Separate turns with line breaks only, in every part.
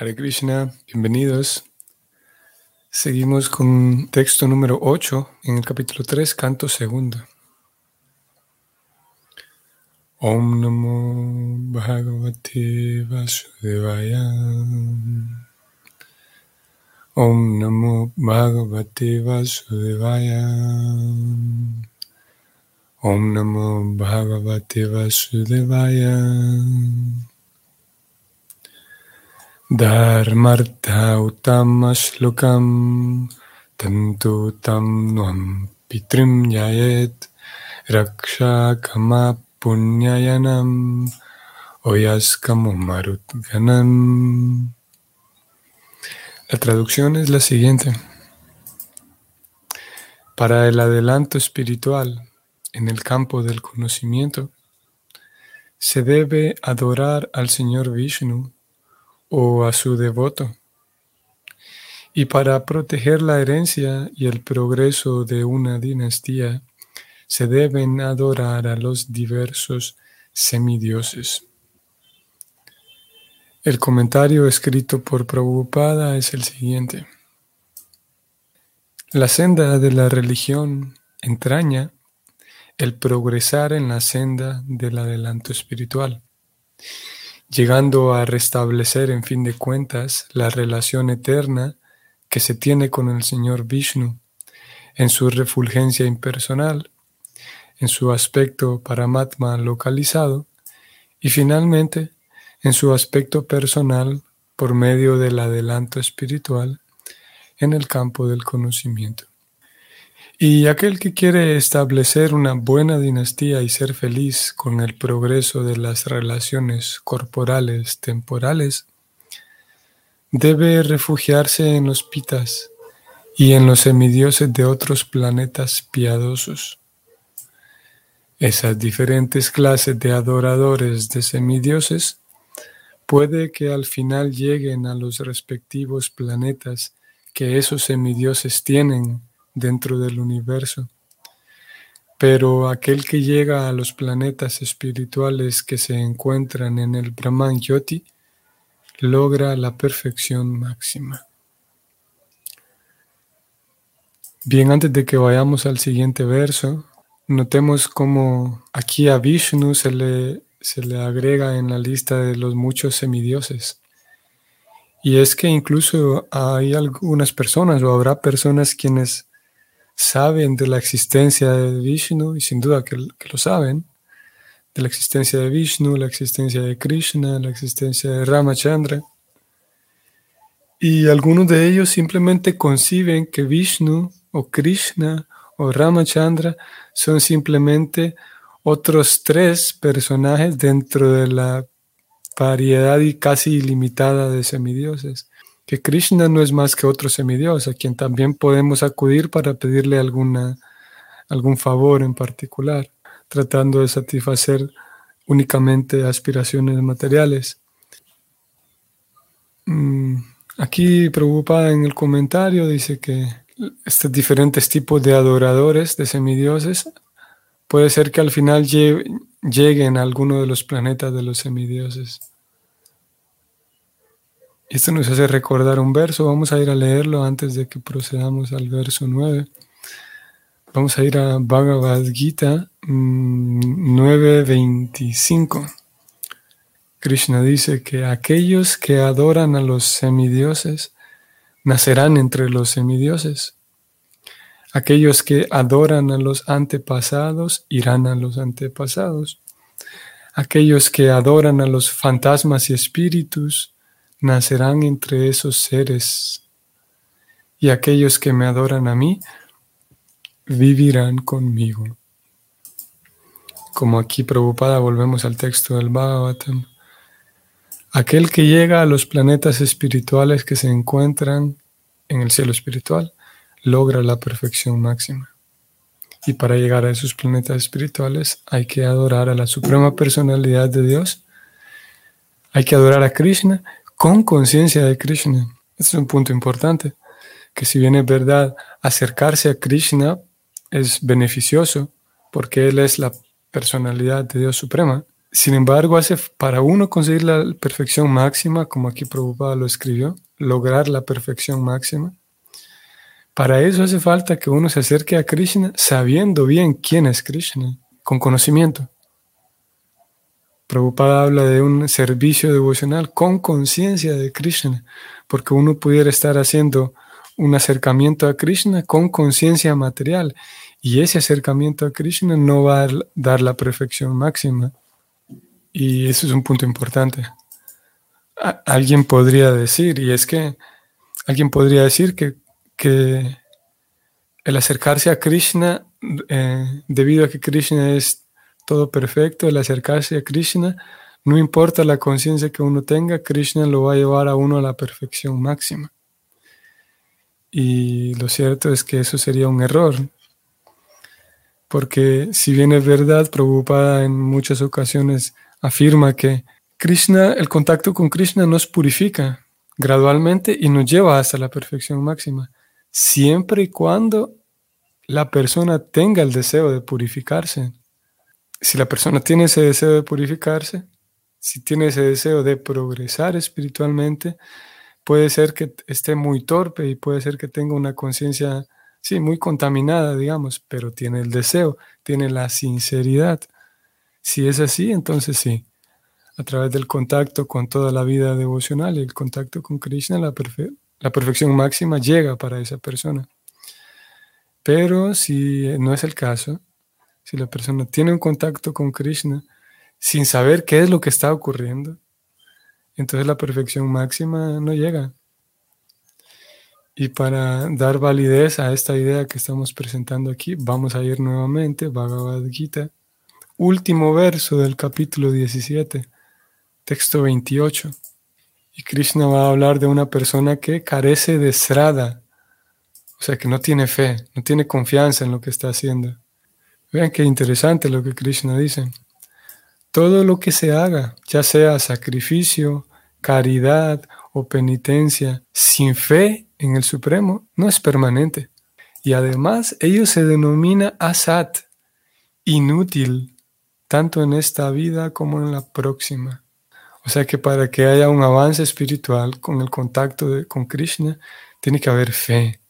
Hare Krishna, bienvenidos. Seguimos con texto número 8 en el capítulo 3, canto segundo. Om Namo Bhagavate Vasudevaya. Om Namo Bhagavate Vasudevaya. Om Namo Bhagavate Vasudevaya. Dharmartha Uttamashlokam Tantu Tam Nuam Pitrim Yayet Raksha Kama Punyayanam Oyaskamu Marutganam. La traducción es la siguiente. Para el adelanto espiritual en el campo del conocimiento, se debe adorar al Señor Vishnu o a su devoto. Y para proteger la herencia y el progreso de una dinastía, se deben adorar a los diversos semidioses. El comentario escrito por Prabhupada es el siguiente. La senda de la religión entraña el progresar en la senda del adelanto espiritual llegando a restablecer en fin de cuentas la relación eterna que se tiene con el Señor Vishnu en su refulgencia impersonal, en su aspecto paramatma localizado y finalmente en su aspecto personal por medio del adelanto espiritual en el campo del conocimiento. Y aquel que quiere establecer una buena dinastía y ser feliz con el progreso de las relaciones corporales temporales, debe refugiarse en los pitas y en los semidioses de otros planetas piadosos. Esas diferentes clases de adoradores de semidioses puede que al final lleguen a los respectivos planetas que esos semidioses tienen dentro del universo. Pero aquel que llega a los planetas espirituales que se encuentran en el Brahman Yoti logra la perfección máxima. Bien, antes de que vayamos al siguiente verso, notemos cómo aquí a Vishnu se le, se le agrega en la lista de los muchos semidioses. Y es que incluso hay algunas personas o habrá personas quienes saben de la existencia de Vishnu, y sin duda que, lo saben, de la existencia de Vishnu, la existencia de Krishna, la existencia de Ramachandra. Y algunos de ellos simplemente conciben que Vishnu o Krishna o Ramachandra son simplemente otros tres personajes dentro de la variedad y casi ilimitada de semidioses que Krishna no es más que otro semidios a quien también podemos acudir para pedirle alguna, algún favor en particular, tratando de satisfacer únicamente aspiraciones materiales. Mm, aquí preocupada en el comentario dice que estos diferentes tipos de adoradores, de semidioses, puede ser que al final lleguen a alguno de los planetas de los semidioses. Esto nos hace recordar un verso, vamos a ir a leerlo antes de que procedamos al verso 9. Vamos a ir a Bhagavad Gita 9.25. Mm, Krishna dice que aquellos que adoran a los semidioses nacerán entre los semidioses. Aquellos que adoran a los antepasados irán a los antepasados. Aquellos que adoran a los fantasmas y espíritus nacerán entre esos seres, y aquellos que me adoran a mí vivirán conmigo. Como aquí preocupada volvemos al texto del Bhagavatam. Aquel que llega a los planetas espirituales que se encuentran en el cielo espiritual logra la perfección máxima. Y para llegar a esos planetas espirituales hay que adorar a la suprema personalidad de Dios, hay que adorar a Krishna con conciencia de Krishna. Este es un punto importante, que si bien es verdad, acercarse a Krishna es beneficioso porque Él es la personalidad de Dios Suprema, Sin embargo, hace, para uno conseguir la perfección máxima, como aquí Prabhupada lo escribió, lograr la perfección máxima, para eso hace falta que uno se acerque a Krishna sabiendo bien quién es Krishna, con conocimiento. Prabhupada habla de un servicio devocional con conciencia de Krishna, porque uno pudiera estar haciendo un acercamiento a Krishna con conciencia material, y ese acercamiento a Krishna no va a dar la perfección máxima. Y eso es un punto importante. alguien podría decir, y es que alguien podría decir que, que el acercarse a Krishna, eh, debido a que Krishna es todo perfecto, el acercarse a Krishna, no importa la conciencia que uno tenga, Krishna lo va a llevar a uno a la perfección máxima. Y lo cierto es que eso sería un error, porque si bien es verdad, preocupada en muchas ocasiones afirma que Krishna, el contacto con Krishna nos purifica gradualmente y nos lleva hasta la perfección máxima, siempre y cuando la persona tenga el deseo de purificarse. Si la persona tiene ese deseo de purificarse, si tiene ese deseo de progresar espiritualmente, puede ser que esté muy torpe y puede ser que tenga una conciencia, sí, muy contaminada, digamos, pero tiene el deseo, tiene la sinceridad. Si es así, entonces sí, a través del contacto con toda la vida devocional y el contacto con Krishna, la, la perfección máxima llega para esa persona. Pero si no es el caso, si la persona tiene un contacto con Krishna sin saber qué es lo que está ocurriendo, entonces la perfección máxima no llega. Y para dar validez a esta idea que estamos presentando aquí, vamos a ir nuevamente, Bhagavad Gita, último verso del capítulo 17, texto 28. Y Krishna va a hablar de una persona que carece de srada, o sea, que no tiene fe, no tiene confianza en lo que está haciendo. Vean qué interesante lo que Krishna dice. Todo lo que se haga, ya sea sacrificio, caridad o penitencia, sin fe en el Supremo, no es permanente. Y además, ello se denomina asat, inútil, tanto en esta vida como en la próxima. O sea que para que haya un avance espiritual con el contacto con Krishna, tiene que haber fe,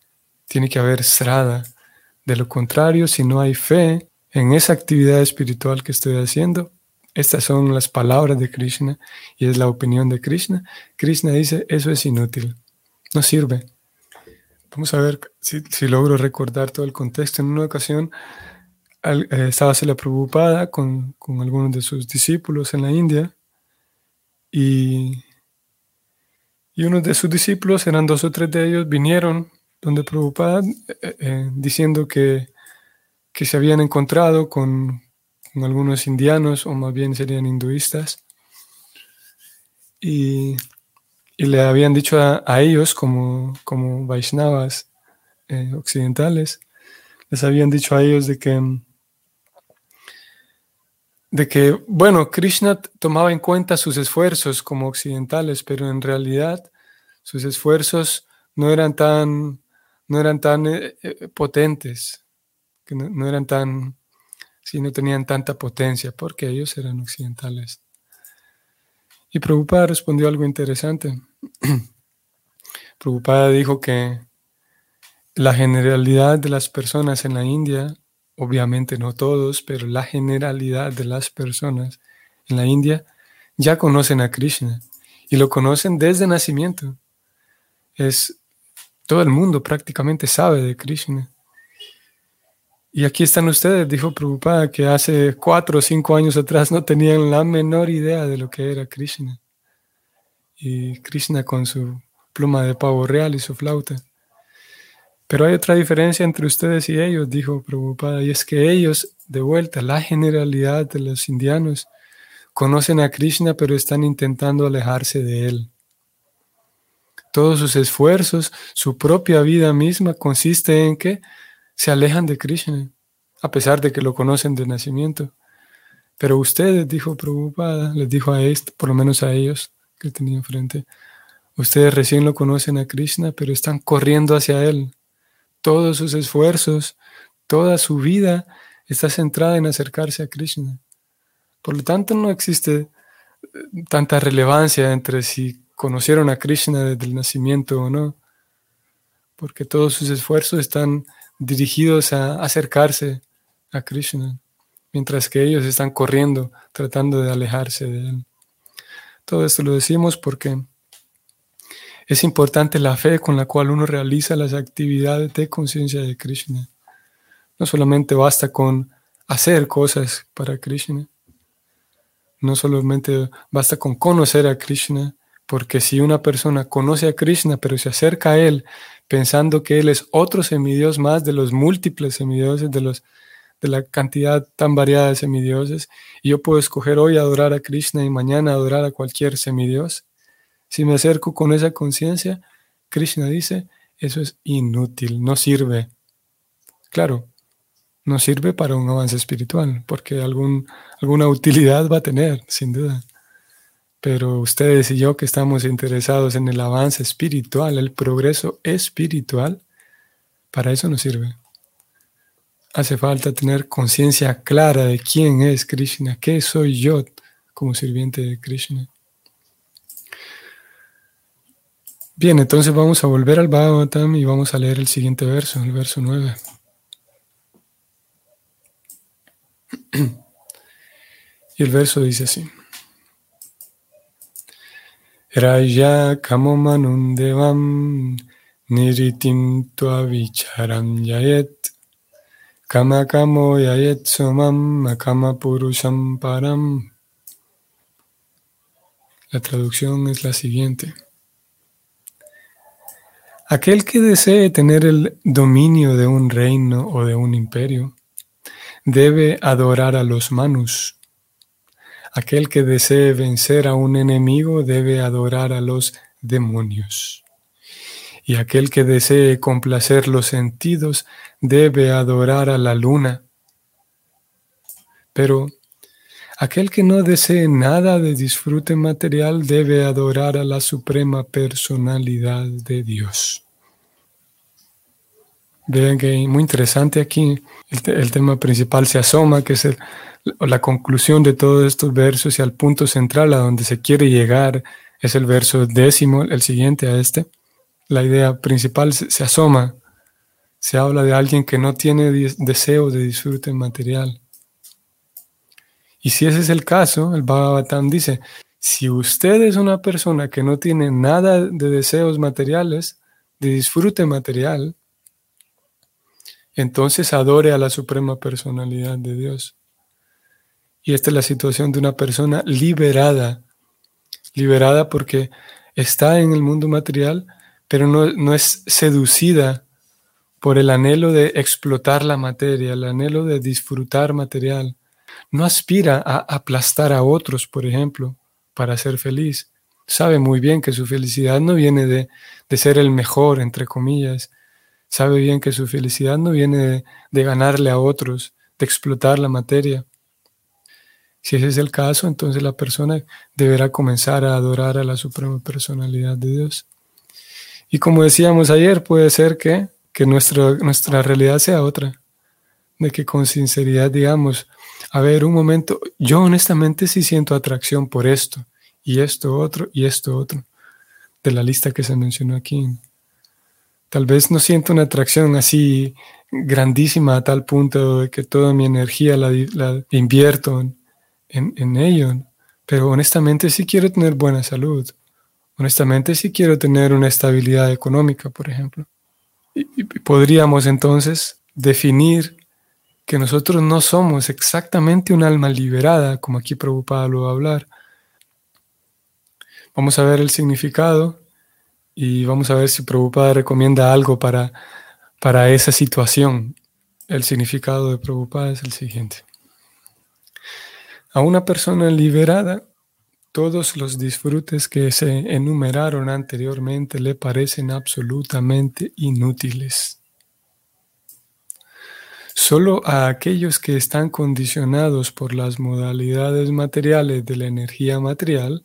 tiene que haber srada. De lo contrario, si no hay fe en esa actividad espiritual que estoy haciendo, estas son las palabras de Krishna y es la opinión de Krishna. Krishna dice, eso es inútil, no sirve. Vamos a ver si, logro recordar todo el contexto. En una ocasión, eh, estaba la preocupada con, con, algunos de sus discípulos en la India y, y unos de sus discípulos, eran dos o tres de ellos, vinieron donde preocupada eh, eh, diciendo que, que, se habían encontrado con, algunos indianos o más bien serían hinduistas y, y le habían dicho a, ellos como, como Vaishnavas occidentales, les habían dicho a ellos de que de que, bueno, Krishna tomaba en cuenta sus esfuerzos como occidentales, pero en realidad sus esfuerzos no eran tan, no eran tan eh, eh, potentes, que no, eran tan, si no tenían tanta potencia, porque ellos eran occidentales. Y Prabhupada respondió algo interesante. Prabhupada dijo que la generalidad de las personas en la India obviamente no todos, pero la generalidad de las personas en la India ya conocen a Krishna y lo conocen desde nacimiento. Es todo el mundo prácticamente sabe de Krishna. Y aquí están ustedes, dijo Prabhupada, que hace cuatro o cinco años atrás no tenían la menor idea de lo que era Krishna. Y Krishna con su pluma de pavo real y su flauta. Pero hay otra diferencia entre ustedes y ellos, dijo Prabhupada, y es que ellos, de vuelta, la generalidad de los indianos, conocen a Krishna pero están intentando alejarse de él. Todos sus esfuerzos, su propia vida misma consiste en que se alejan de Krishna, a pesar de que lo conocen de nacimiento. Pero ustedes, dijo Prabhupada, les dijo a este, por lo menos a ellos que tenía enfrente, ustedes recién lo conocen a Krishna, pero están corriendo hacia él, todos sus esfuerzos, toda su vida está centrada en acercarse a Krishna. Por lo tanto, no existe eh, tanta relevancia entre si conocieron a Krishna desde el nacimiento o no, porque todos sus esfuerzos están dirigidos a acercarse a Krishna, mientras que ellos están corriendo, tratando de alejarse de él. Todo esto lo decimos porque es importante la fe con la cual uno realiza las actividades de conciencia de Krishna. No solamente basta con hacer cosas para Krishna, no solamente basta con conocer a Krishna, porque si una persona conoce a Krishna pero se acerca a él pensando que él es otro semidios más de los múltiples semidioses, de, los, de la cantidad tan variada de semidioses, y yo puedo escoger hoy adorar a Krishna y mañana adorar a cualquier semidios, si me acerco con esa conciencia, Krishna dice, eso es inútil, no sirve. Claro, no sirve para un avance espiritual, porque algún, alguna utilidad va a tener, sin duda. Pero ustedes y yo que estamos interesados en el avance espiritual, el progreso espiritual, para eso nos sirve. Hace falta tener conciencia clara de quién es Krishna, qué soy yo como sirviente de Krishna. Bien, entonces vamos a volver al Bhagavatam y vamos a leer el siguiente verso, el verso 9. Y el verso dice así. Raya kamomanundevam niritim vicharam yayet kama kamo yayet somam kama purusham param. La traducción es la siguiente. Aquel que desee tener el dominio de un reino o de un imperio debe adorar a los manus. Aquel que desee vencer a un enemigo debe adorar a los demonios. Y aquel que desee complacer los sentidos debe adorar a la luna. Pero aquel que no desee nada de disfrute material debe adorar a la suprema personalidad de Dios. Vean que muy interesante aquí el, tema principal se asoma, que es la conclusión de todos estos versos y al punto central a donde se quiere llegar es el verso décimo, el siguiente a este. La idea principal se, asoma, se habla de alguien que no tiene deseo de disfrute material. Y si ese es el caso, el Bhagavatam dice, si usted es una persona que no tiene nada de deseos materiales, de disfrute material, entonces adore a la suprema personalidad de Dios. Y esta es la situación de una persona liberada, liberada porque está en el mundo material, pero no, es seducida por el anhelo de explotar la materia, el anhelo de disfrutar material. No aspira a aplastar a otros, por ejemplo, para ser feliz. Sabe muy bien que su felicidad no viene de, de ser el mejor, entre comillas, Sabe bien que su felicidad no viene de, ganarle a otros, de explotar la materia. Si ese es el caso, entonces la persona deberá comenzar a adorar a la suprema personalidad de Dios. Y como decíamos ayer, puede ser que, que nuestra, nuestra realidad sea otra, de que con sinceridad digamos, a ver, un momento, yo honestamente sí siento atracción por esto, y esto otro, y esto otro, de la lista que se mencionó aquí. Tal vez no siento una atracción así grandísima a tal punto de que toda mi energía la, invierto en, en, ello, pero honestamente sí quiero tener buena salud. Honestamente sí quiero tener una estabilidad económica, por ejemplo. Y, podríamos entonces definir que nosotros no somos exactamente un alma liberada, como aquí Prabhupada lo va a hablar. Vamos a ver el significado y vamos a ver si Prabhupada recomienda algo para, para esa situación. El significado de Prabhupada es el siguiente. A una persona liberada, todos los disfrutes que se enumeraron anteriormente le parecen absolutamente inútiles. Solo a aquellos que están condicionados por las modalidades materiales de la energía material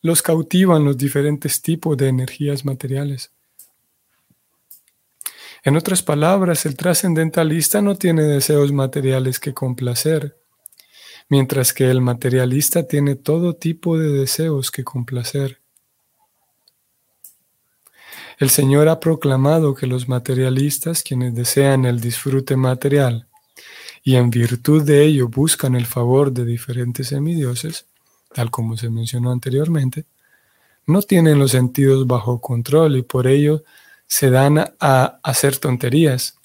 los cautivan los diferentes tipos de energías materiales. En otras palabras, el trascendentalista no tiene deseos materiales que complacer, mientras que el materialista tiene todo tipo de deseos que complacer. El Señor ha proclamado que los materialistas, quienes desean el disfrute material y en virtud de ello buscan el favor de diferentes semidioses, tal como se mencionó anteriormente, no tienen los sentidos bajo control y por ello se dan a hacer tonterías.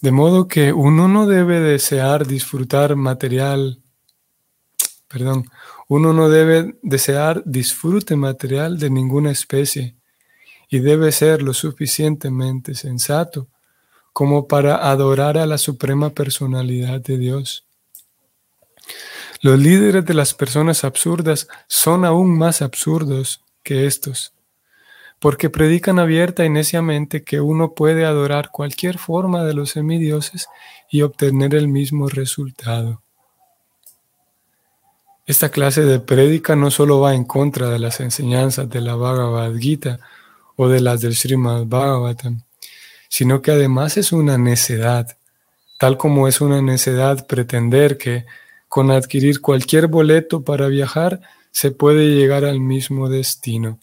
De modo que uno no debe desear disfrutar material, perdón, uno no debe desear disfrute material de ninguna especie y debe ser lo suficientemente sensato como para adorar a la suprema personalidad de Dios. Los líderes de las personas absurdas son aún más absurdos que estos, porque predican abierta y neciamente que uno puede adorar cualquier forma de los semidioses y obtener el mismo resultado. Esta clase de prédica no solo va en contra de las enseñanzas de la Bhagavad Gita o de las del Srimad Bhagavatam, sino que además es una necedad, tal como es una necedad pretender que con adquirir cualquier boleto para viajar se puede llegar al mismo destino.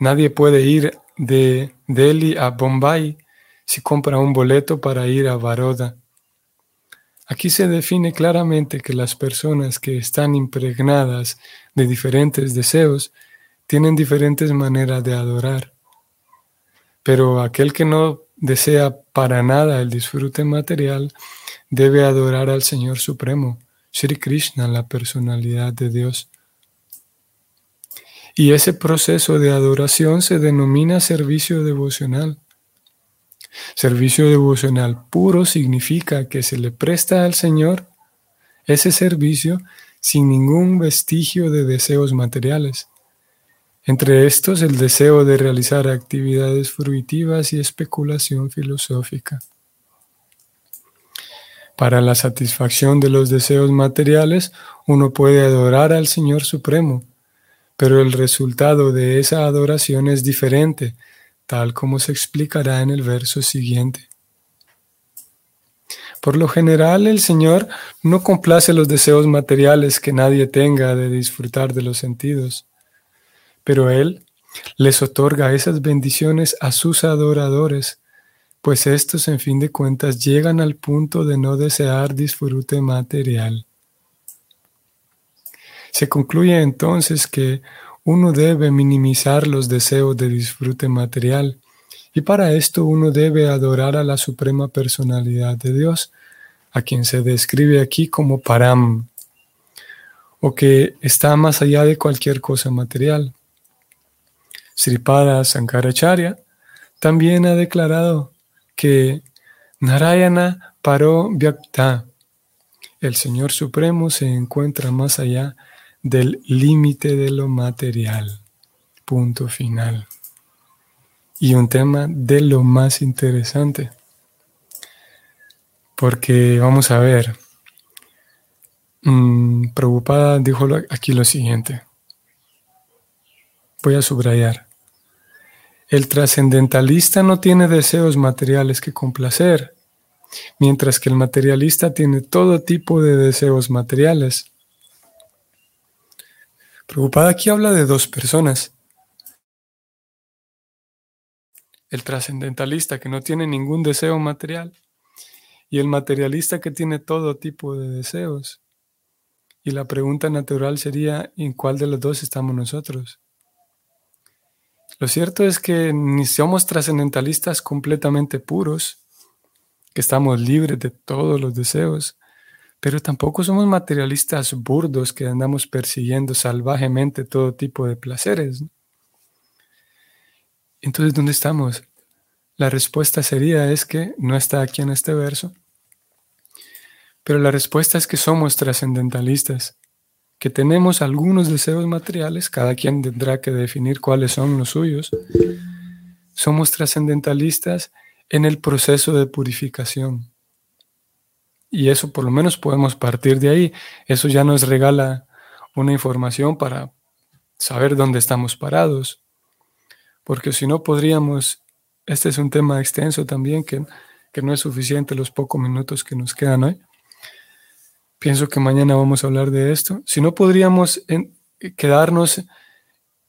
Nadie puede ir de Delhi a Bombay si compra un boleto para ir a Baroda Aquí se define claramente que las personas que están impregnadas de diferentes deseos tienen diferentes maneras de adorar. Pero aquel que no desea para nada el disfrute material debe adorar al Señor Supremo, Sri Krishna, la personalidad de Dios. Y ese proceso de adoración se denomina servicio devocional. Servicio devocional puro significa que se le presta al Señor ese servicio sin ningún vestigio de deseos materiales. Entre estos, el deseo de realizar actividades fruitivas y especulación filosófica. Para la satisfacción de los deseos materiales, uno puede adorar al Señor Supremo, pero el resultado de esa adoración es diferente tal como se explicará en el verso siguiente. Por lo general, el Señor no complace los deseos materiales que nadie tenga de disfrutar de los sentidos, pero Él les otorga esas bendiciones a sus adoradores, pues estos en fin de cuentas llegan al punto de no desear disfrute material. Se concluye entonces que uno debe minimizar los deseos de disfrute material y para esto uno debe adorar a la suprema personalidad de Dios, a quien se describe aquí como Param, o que está más allá de cualquier cosa material. Sripada Sankaracharya también ha declarado que Narayana Paro Vyakta, el Señor Supremo se encuentra más allá del límite de lo material. Punto final. Y un tema de lo más interesante. Porque vamos a ver. Mm, preocupada dijo aquí lo siguiente. Voy a subrayar. El trascendentalista no tiene deseos materiales que complacer, mientras que el materialista tiene todo tipo de deseos materiales. Preocupada aquí habla de dos personas. El trascendentalista que no tiene ningún deseo material y el materialista que tiene todo tipo de deseos. Y la pregunta natural sería, ¿en cuál de los dos estamos nosotros? Lo cierto es que ni somos trascendentalistas completamente puros, que estamos libres de todos los deseos, pero tampoco somos materialistas burdos que andamos persiguiendo salvajemente todo tipo de placeres. Entonces, ¿dónde estamos? La respuesta sería es que no está aquí en este verso, pero la respuesta es que somos trascendentalistas, que tenemos algunos deseos materiales, cada quien tendrá que definir cuáles son los suyos. Somos trascendentalistas en el proceso de purificación. Y eso por lo menos podemos partir de ahí. Eso ya nos regala una información para saber dónde estamos parados. Porque si no podríamos, este es un tema extenso también que que no es suficiente los pocos minutos que nos quedan hoy. Pienso que mañana vamos a hablar de esto. Si no podríamos quedarnos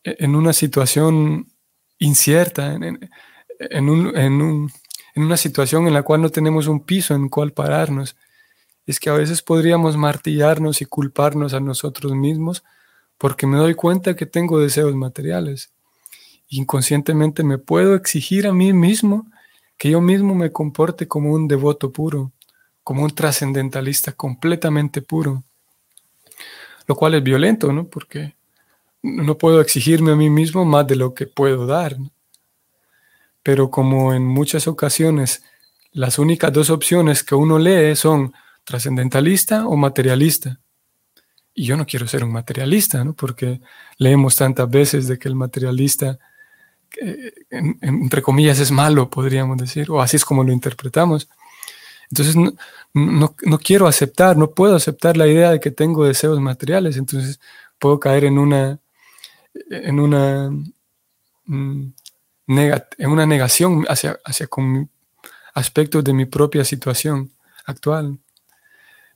en una situación incierta, en, una situación en la cual no tenemos un piso en cual pararnos. Es que a veces podríamos martillarnos y culparnos a nosotros mismos porque me doy cuenta que tengo deseos materiales. Inconscientemente me puedo exigir a mí mismo que yo mismo me comporte como un devoto puro, como un trascendentalista completamente puro. Lo cual es violento, ¿no? Porque no puedo exigirme a mí mismo más de lo que puedo dar. Pero como en muchas ocasiones las únicas dos opciones que uno lee son trascendentalista o materialista. Y yo no quiero ser un materialista, ¿no? porque leemos tantas veces de que el materialista, entre comillas, es malo, podríamos decir, o así es como lo interpretamos. Entonces no, no, quiero aceptar, no puedo aceptar la idea de que tengo deseos materiales, entonces puedo caer en una, en una, mm, en una negación hacia, hacia con aspectos de mi propia situación actual.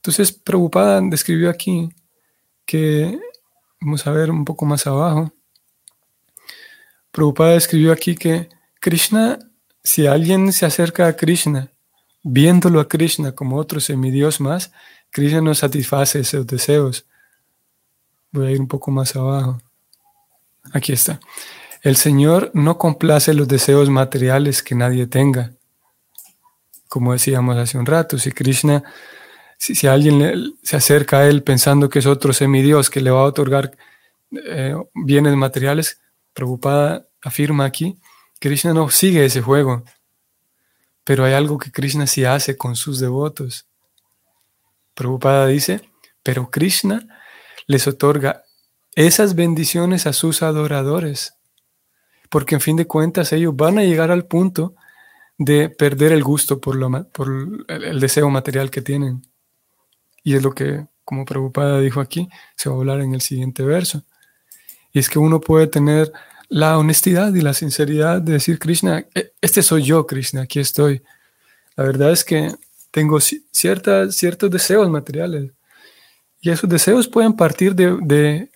Entonces, Prabhupada describió aquí que, vamos a ver un poco más abajo, Prabhupada escribió aquí que Krishna, si alguien se acerca a Krishna, viéndolo a Krishna como otro semidios más, Krishna no satisface esos deseos. Voy a ir un poco más abajo. Aquí está. El Señor no complace los deseos materiales que nadie tenga. Como decíamos hace un rato, si Krishna, si, alguien se acerca a Él pensando que es otro semidios que le va a otorgar eh, bienes materiales, preocupada afirma aquí, Krishna no sigue ese juego. Pero hay algo que Krishna sí hace con sus devotos. Preocupada dice, pero Krishna les otorga esas bendiciones a sus adoradores. Porque en fin de cuentas ellos van a llegar al punto de perder el gusto por, lo, por el deseo material que tienen. Y es lo que, como preocupada dijo aquí, se va a hablar en el siguiente verso. Y es que uno puede tener la honestidad y la sinceridad de decir, Krishna, e, este soy yo, Krishna, aquí estoy. La verdad es que tengo ciertas, ciertos deseos materiales. Y esos deseos pueden partir de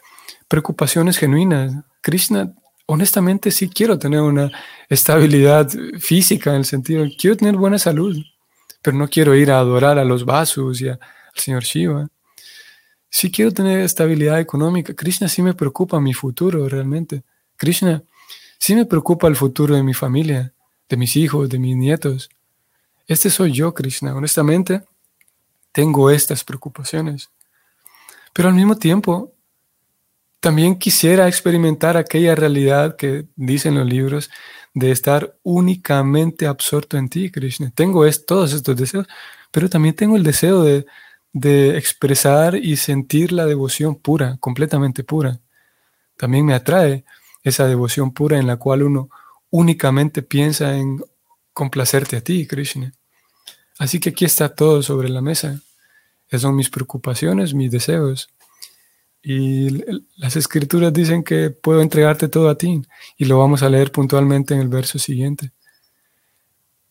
preocupaciones genuinas. Krishna, honestamente sí quiero tener una estabilidad física en el sentido, quiero tener buena salud, pero no quiero ir a adorar a los vasos y al señor Shiva. Sí quiero tener estabilidad económica. Krishna sí me preocupa mi futuro realmente. Krishna sí me preocupa el futuro de mi familia, de mis hijos, de mis nietos. Este soy yo, Krishna. Honestamente, tengo estas preocupaciones. Pero al mismo tiempo, también quisiera experimentar aquella realidad que dicen los libros de estar únicamente absorto en ti, Krishna. Tengo todos estos deseos, pero también tengo el deseo de, de expresar y sentir la devoción pura, completamente pura. También me atrae esa devoción pura en la cual uno únicamente piensa en complacerte a ti, Krishna. Así que aquí está todo sobre la mesa. Esas son mis preocupaciones, mis deseos. Y las escrituras dicen que puedo entregarte todo a ti. Y lo vamos a leer puntualmente en el verso siguiente.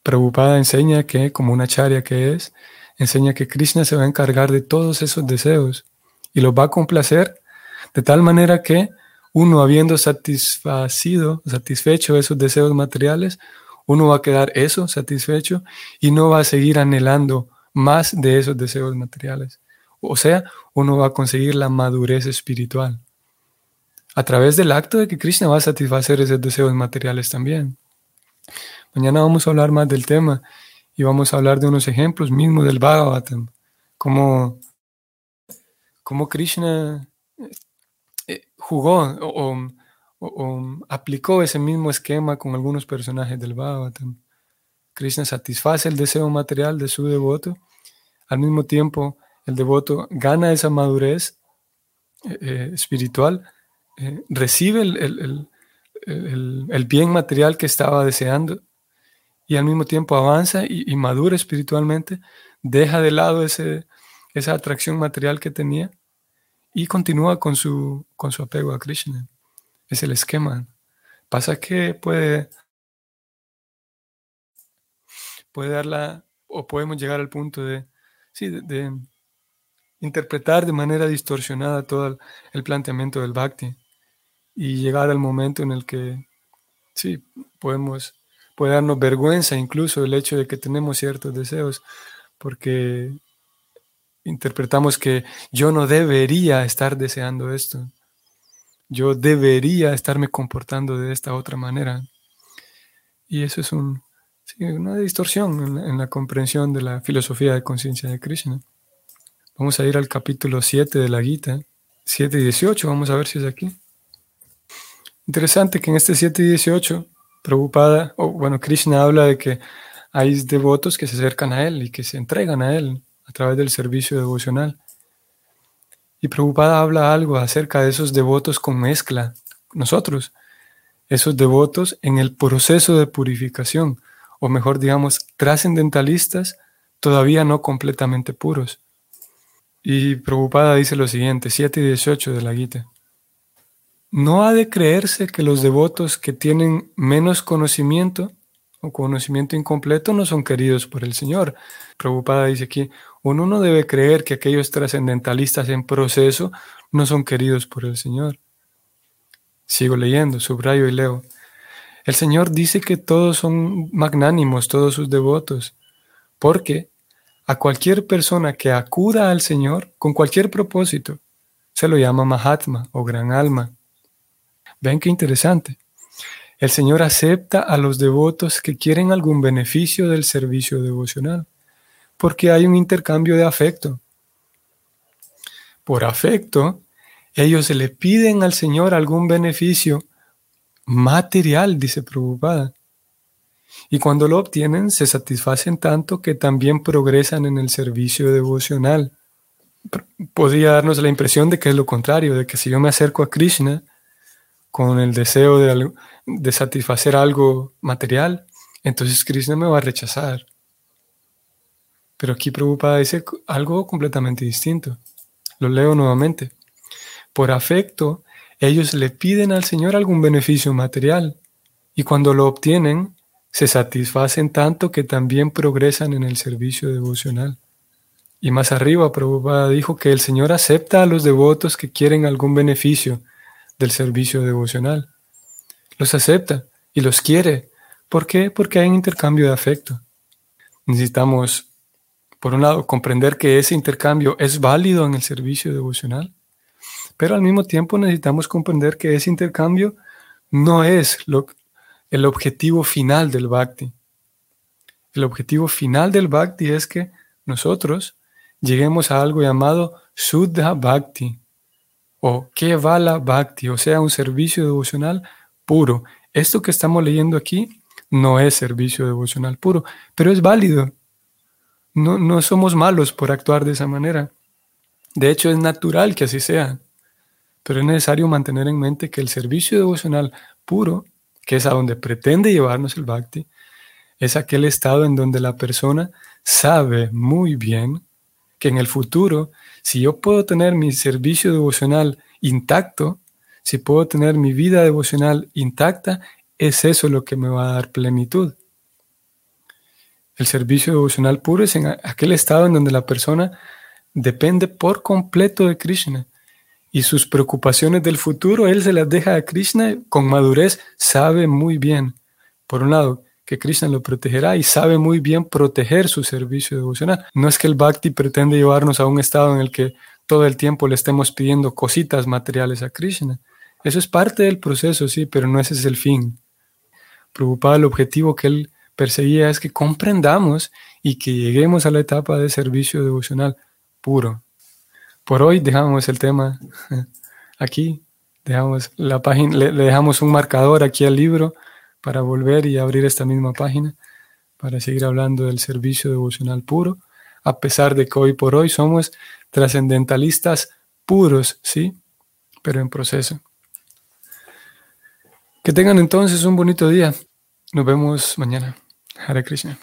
Prabhupada enseña que, como una charia que es, enseña que Krishna se va a encargar de todos esos deseos y los va a complacer de tal manera que uno habiendo satisfacido, satisfecho esos deseos materiales, uno va a quedar eso satisfecho y no va a seguir anhelando más de esos deseos materiales. O sea, uno va a conseguir la madurez espiritual a través del acto de que Krishna va a satisfacer esos deseos materiales también. Mañana vamos a hablar más del tema y vamos a hablar de unos ejemplos mismos del Bhagavatam, como, como Krishna eh, jugó o, o, aplicó ese mismo esquema con algunos personajes del Bhagavatam. Krishna satisface el deseo material de su devoto, al mismo tiempo el devoto gana esa madurez eh, eh, espiritual, eh, recibe el, bien material que estaba deseando y al mismo tiempo avanza y, madura espiritualmente, deja de lado ese, esa atracción material que tenía y continúa con su, con su apego a Krishna. Es el esquema. Pasa que puede, puede dar la, o podemos llegar al punto de, sí, de, interpretar de manera distorsionada todo el, planteamiento del bhakti y llegar al momento en el que sí podemos puede darnos vergüenza incluso el hecho de que tenemos ciertos deseos porque interpretamos que yo no debería estar deseando esto yo debería estarme comportando de esta otra manera y eso es un, una distorsión en la, comprensión de la filosofía de conciencia de Krishna. Vamos a ir al capítulo 7 de la Gita, 7 y 18, vamos a ver si es aquí. Interesante que en este 7 y 18, Prabhupada, o bueno, Krishna habla de que hay devotos que se acercan a él y que se entregan a él a través del servicio devocional. Y Prabhupada habla algo acerca de esos devotos con mezcla, nosotros, esos devotos en el proceso de purificación, o mejor digamos, trascendentalistas todavía no completamente puros. Y Prabhupada dice lo siguiente, 7 y 18 de la Gita. No ha de creerse que los devotos que tienen menos conocimiento o conocimiento incompleto no son queridos por el Señor. Prabhupada dice aquí, uno no debe creer que aquellos trascendentalistas en proceso no son queridos por el Señor. Sigo leyendo, subrayo y leo. El Señor dice que todos son magnánimos, todos sus devotos, porque a cualquier persona que acuda al Señor con cualquier propósito, se lo llama Mahatma o gran alma. Ven qué interesante. El Señor acepta a los devotos que quieren algún beneficio del servicio devocional, porque hay un intercambio de afecto. Por afecto, ellos le piden al Señor algún beneficio material, dice Prabhupada. Y cuando lo obtienen, se satisfacen tanto que también progresan en el servicio devocional. Podría darnos la impresión de que es lo contrario, de que si yo me acerco a Krishna con el deseo de, satisfacer algo material, entonces Krishna me va a rechazar. Pero aquí Prabhupada dice algo completamente distinto. Lo leo nuevamente. Por afecto, ellos le piden al Señor algún beneficio material y cuando lo obtienen, se satisfacen tanto que también progresan en el servicio devocional. Y más arriba, Prabhupada dijo que el Señor acepta a los devotos que quieren algún beneficio del servicio devocional. Los acepta y los quiere. ¿Por qué? Porque hay un intercambio de afecto. Necesitamos, por un lado, comprender que ese intercambio es válido en el servicio devocional pero al mismo tiempo necesitamos comprender que ese intercambio no es el objetivo final del bhakti. El objetivo final del bhakti es que nosotros lleguemos a algo llamado Suddha Bhakti o Kevala Bhakti, o sea, un servicio devocional puro. Esto que estamos leyendo aquí no es servicio devocional puro, pero es válido. No, no somos malos por actuar de esa manera. De hecho, es natural que así sea. Pero es necesario mantener en mente que el servicio devocional puro, que es a donde pretende llevarnos el bhakti, es aquel estado en donde la persona sabe muy bien que en el futuro, si yo puedo tener mi servicio devocional intacto, si puedo tener mi vida devocional intacta, es eso lo que me va a dar plenitud. El servicio devocional puro es en aquel estado en donde la persona depende por completo de Krishna y sus preocupaciones del futuro, él se las deja a Krishna con madurez, sabe muy bien, por un lado, que Krishna lo protegerá y sabe muy bien proteger su servicio devocional. No es que el bhakti pretende llevarnos a un estado en el que todo el tiempo le estemos pidiendo cositas materiales a Krishna. Eso es parte del proceso, sí, pero no ese es el fin. Preocupado el objetivo que él perseguía es que comprendamos y que lleguemos a la etapa de servicio devocional puro, por hoy dejamos el tema aquí, dejamos la página, le, dejamos un marcador aquí al libro para volver y abrir esta misma página para seguir hablando del servicio devocional puro, a pesar de que hoy por hoy somos trascendentalistas puros, ¿sí? Pero en proceso. Que tengan entonces un bonito día. Nos vemos mañana. Hare Krishna.